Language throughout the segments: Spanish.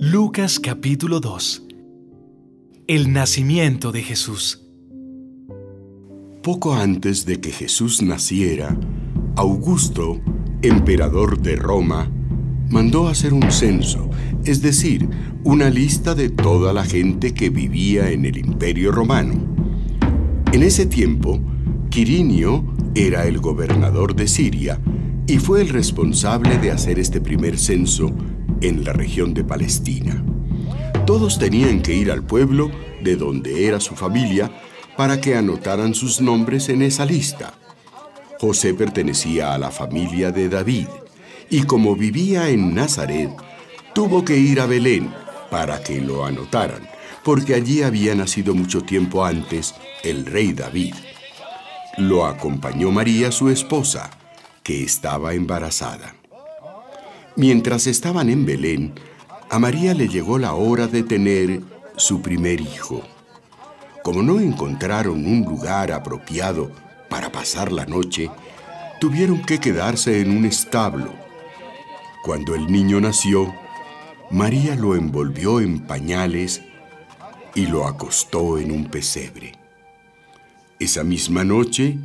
Lucas capítulo 2 El nacimiento de Jesús Poco antes de que Jesús naciera, Augusto, emperador de Roma, mandó hacer un censo, es decir, una lista de toda la gente que vivía en el imperio romano. En ese tiempo, Quirinio era el gobernador de Siria y fue el responsable de hacer este primer censo en la región de Palestina. Todos tenían que ir al pueblo de donde era su familia para que anotaran sus nombres en esa lista. José pertenecía a la familia de David y como vivía en Nazaret, tuvo que ir a Belén para que lo anotaran, porque allí había nacido mucho tiempo antes el rey David. Lo acompañó María, su esposa, que estaba embarazada. Mientras estaban en Belén, a María le llegó la hora de tener su primer hijo. Como no encontraron un lugar apropiado para pasar la noche, tuvieron que quedarse en un establo. Cuando el niño nació, María lo envolvió en pañales y lo acostó en un pesebre. Esa misma noche,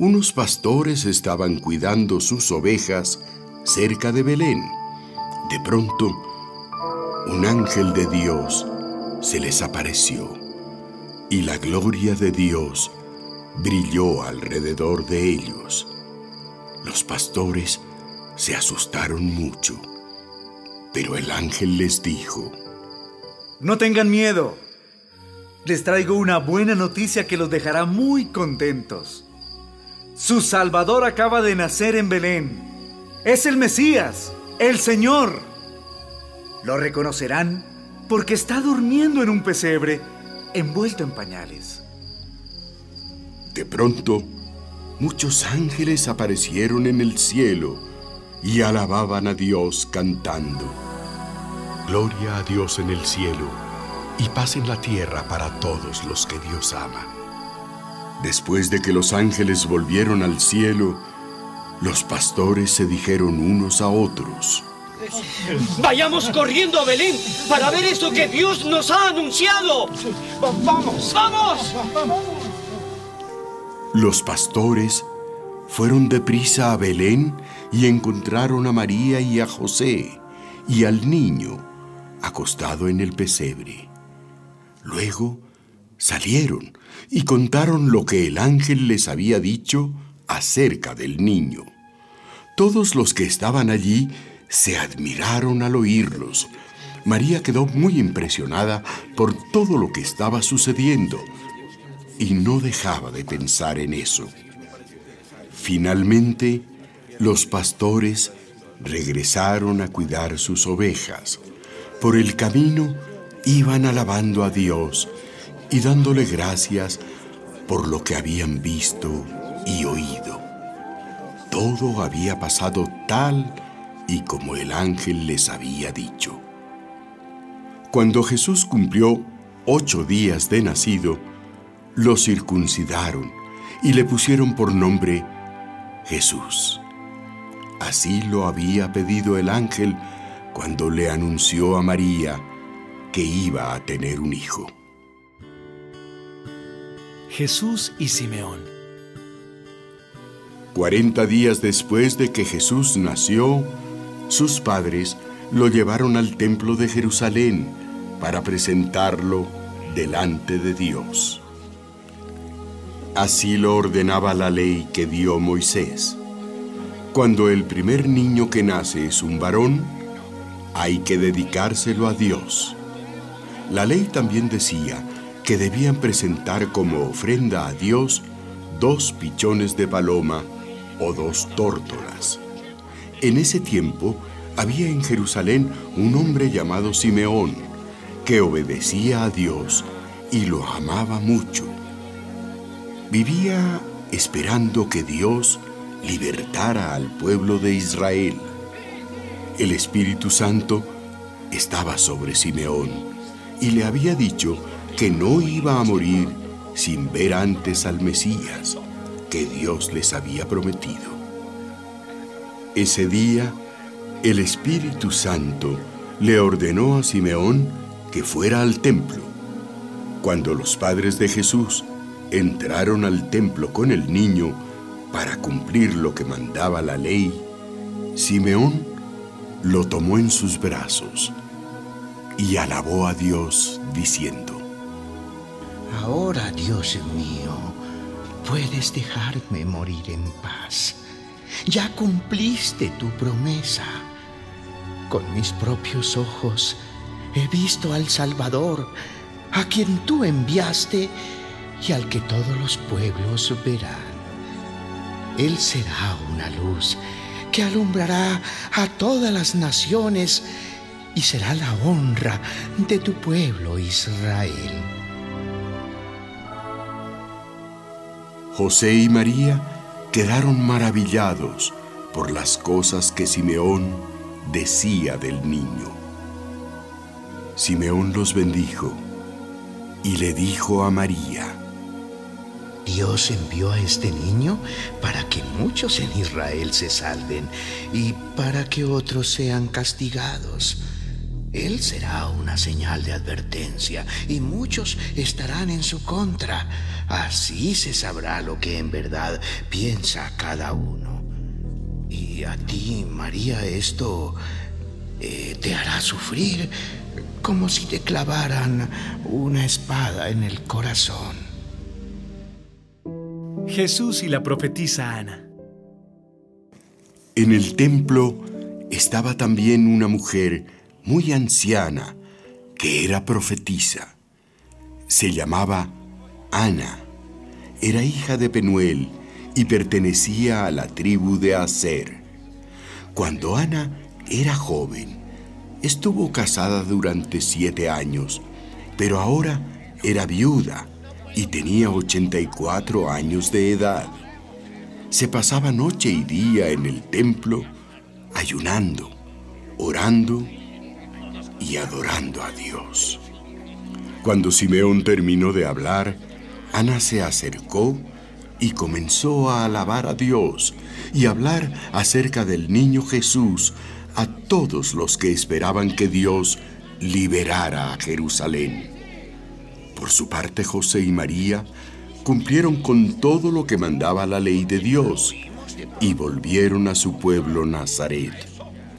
unos pastores estaban cuidando sus ovejas cerca de Belén. De pronto, un ángel de Dios se les apareció y la gloria de Dios brilló alrededor de ellos. Los pastores se asustaron mucho, pero el ángel les dijo, No tengan miedo, les traigo una buena noticia que los dejará muy contentos. Su Salvador acaba de nacer en Belén es el Mesías, el Señor. Lo reconocerán porque está durmiendo en un pesebre, envuelto en pañales. De pronto, muchos ángeles aparecieron en el cielo y alababan a Dios cantando. Gloria a Dios en el cielo y paz en la tierra para todos los que Dios ama. Después de que los ángeles volvieron al cielo, los pastores se dijeron unos a otros. Vayamos corriendo a Belén para ver eso que Dios nos ha anunciado. Vamos, vamos. Los pastores fueron deprisa a Belén y encontraron a María y a José y al niño acostado en el pesebre. Luego salieron y contaron lo que el ángel les había dicho acerca del niño. Todos los que estaban allí se admiraron al oírlos. María quedó muy impresionada por todo lo que estaba sucediendo y no dejaba de pensar en eso. Finalmente, los pastores regresaron a cuidar sus ovejas. Por el camino iban alabando a Dios y dándole gracias por lo que habían visto y oído. Todo había pasado tal y como el ángel les había dicho. Cuando Jesús cumplió ocho días de nacido, lo circuncidaron y le pusieron por nombre Jesús. Así lo había pedido el ángel cuando le anunció a María que iba a tener un hijo. Jesús y Simeón Cuarenta días después de que Jesús nació, sus padres lo llevaron al templo de Jerusalén para presentarlo delante de Dios. Así lo ordenaba la ley que dio Moisés. Cuando el primer niño que nace es un varón, hay que dedicárselo a Dios. La ley también decía que debían presentar como ofrenda a Dios dos pichones de paloma o dos tórtolas. En ese tiempo había en Jerusalén un hombre llamado Simeón, que obedecía a Dios y lo amaba mucho. Vivía esperando que Dios libertara al pueblo de Israel. El Espíritu Santo estaba sobre Simeón y le había dicho que no iba a morir sin ver antes al Mesías que Dios les había prometido. Ese día, el Espíritu Santo le ordenó a Simeón que fuera al templo. Cuando los padres de Jesús entraron al templo con el niño para cumplir lo que mandaba la ley, Simeón lo tomó en sus brazos y alabó a Dios diciendo, Ahora, Dios mío, puedes dejarme morir en paz. Ya cumpliste tu promesa. Con mis propios ojos he visto al Salvador, a quien tú enviaste y al que todos los pueblos verán. Él será una luz que alumbrará a todas las naciones y será la honra de tu pueblo Israel. José y María quedaron maravillados por las cosas que Simeón decía del niño. Simeón los bendijo y le dijo a María, Dios envió a este niño para que muchos en Israel se salven y para que otros sean castigados. Él será una señal de advertencia y muchos estarán en su contra. Así se sabrá lo que en verdad piensa cada uno. Y a ti, María, esto eh, te hará sufrir como si te clavaran una espada en el corazón. Jesús y la profetisa Ana. En el templo estaba también una mujer muy anciana que era profetisa. Se llamaba Ana. Era hija de Penuel y pertenecía a la tribu de Aser. Cuando Ana era joven, estuvo casada durante siete años, pero ahora era viuda y tenía 84 años de edad. Se pasaba noche y día en el templo ayunando, orando y adorando a Dios. Cuando Simeón terminó de hablar, Ana se acercó y comenzó a alabar a Dios y hablar acerca del niño Jesús a todos los que esperaban que Dios liberara a Jerusalén. Por su parte, José y María cumplieron con todo lo que mandaba la ley de Dios y volvieron a su pueblo Nazaret,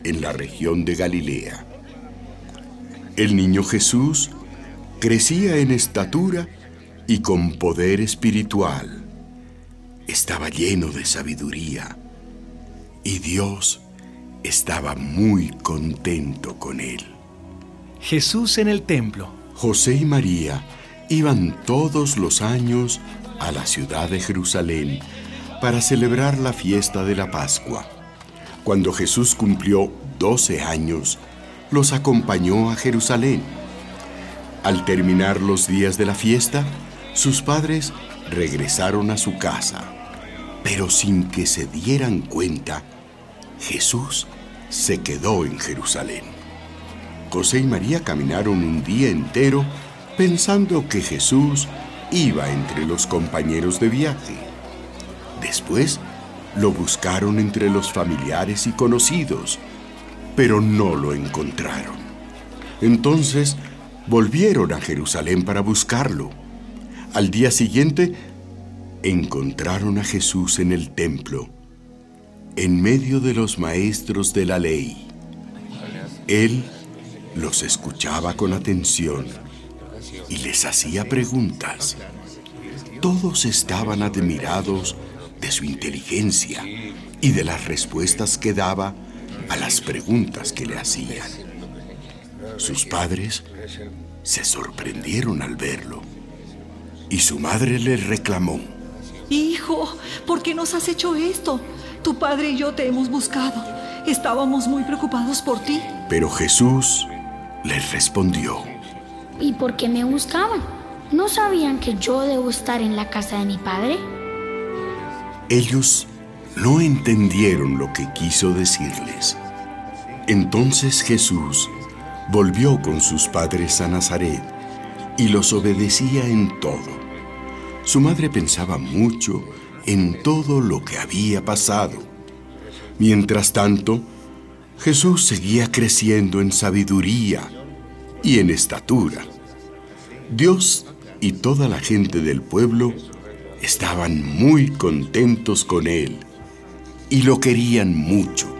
en la región de Galilea. El niño Jesús crecía en estatura y con poder espiritual. Estaba lleno de sabiduría y Dios estaba muy contento con él. Jesús en el templo. José y María iban todos los años a la ciudad de Jerusalén para celebrar la fiesta de la Pascua. Cuando Jesús cumplió 12 años, los acompañó a Jerusalén. Al terminar los días de la fiesta, sus padres regresaron a su casa, pero sin que se dieran cuenta, Jesús se quedó en Jerusalén. José y María caminaron un día entero pensando que Jesús iba entre los compañeros de viaje. Después lo buscaron entre los familiares y conocidos, pero no lo encontraron. Entonces volvieron a Jerusalén para buscarlo. Al día siguiente encontraron a Jesús en el templo, en medio de los maestros de la ley. Él los escuchaba con atención y les hacía preguntas. Todos estaban admirados de su inteligencia y de las respuestas que daba a las preguntas que le hacían. Sus padres se sorprendieron al verlo y su madre le reclamó. Hijo, ¿por qué nos has hecho esto? Tu padre y yo te hemos buscado. Estábamos muy preocupados por ti. Pero Jesús les respondió. ¿Y por qué me buscaban? ¿No sabían que yo debo estar en la casa de mi padre? Ellos no entendieron lo que quiso decirles. Entonces Jesús volvió con sus padres a Nazaret y los obedecía en todo. Su madre pensaba mucho en todo lo que había pasado. Mientras tanto, Jesús seguía creciendo en sabiduría y en estatura. Dios y toda la gente del pueblo estaban muy contentos con él y lo querían mucho.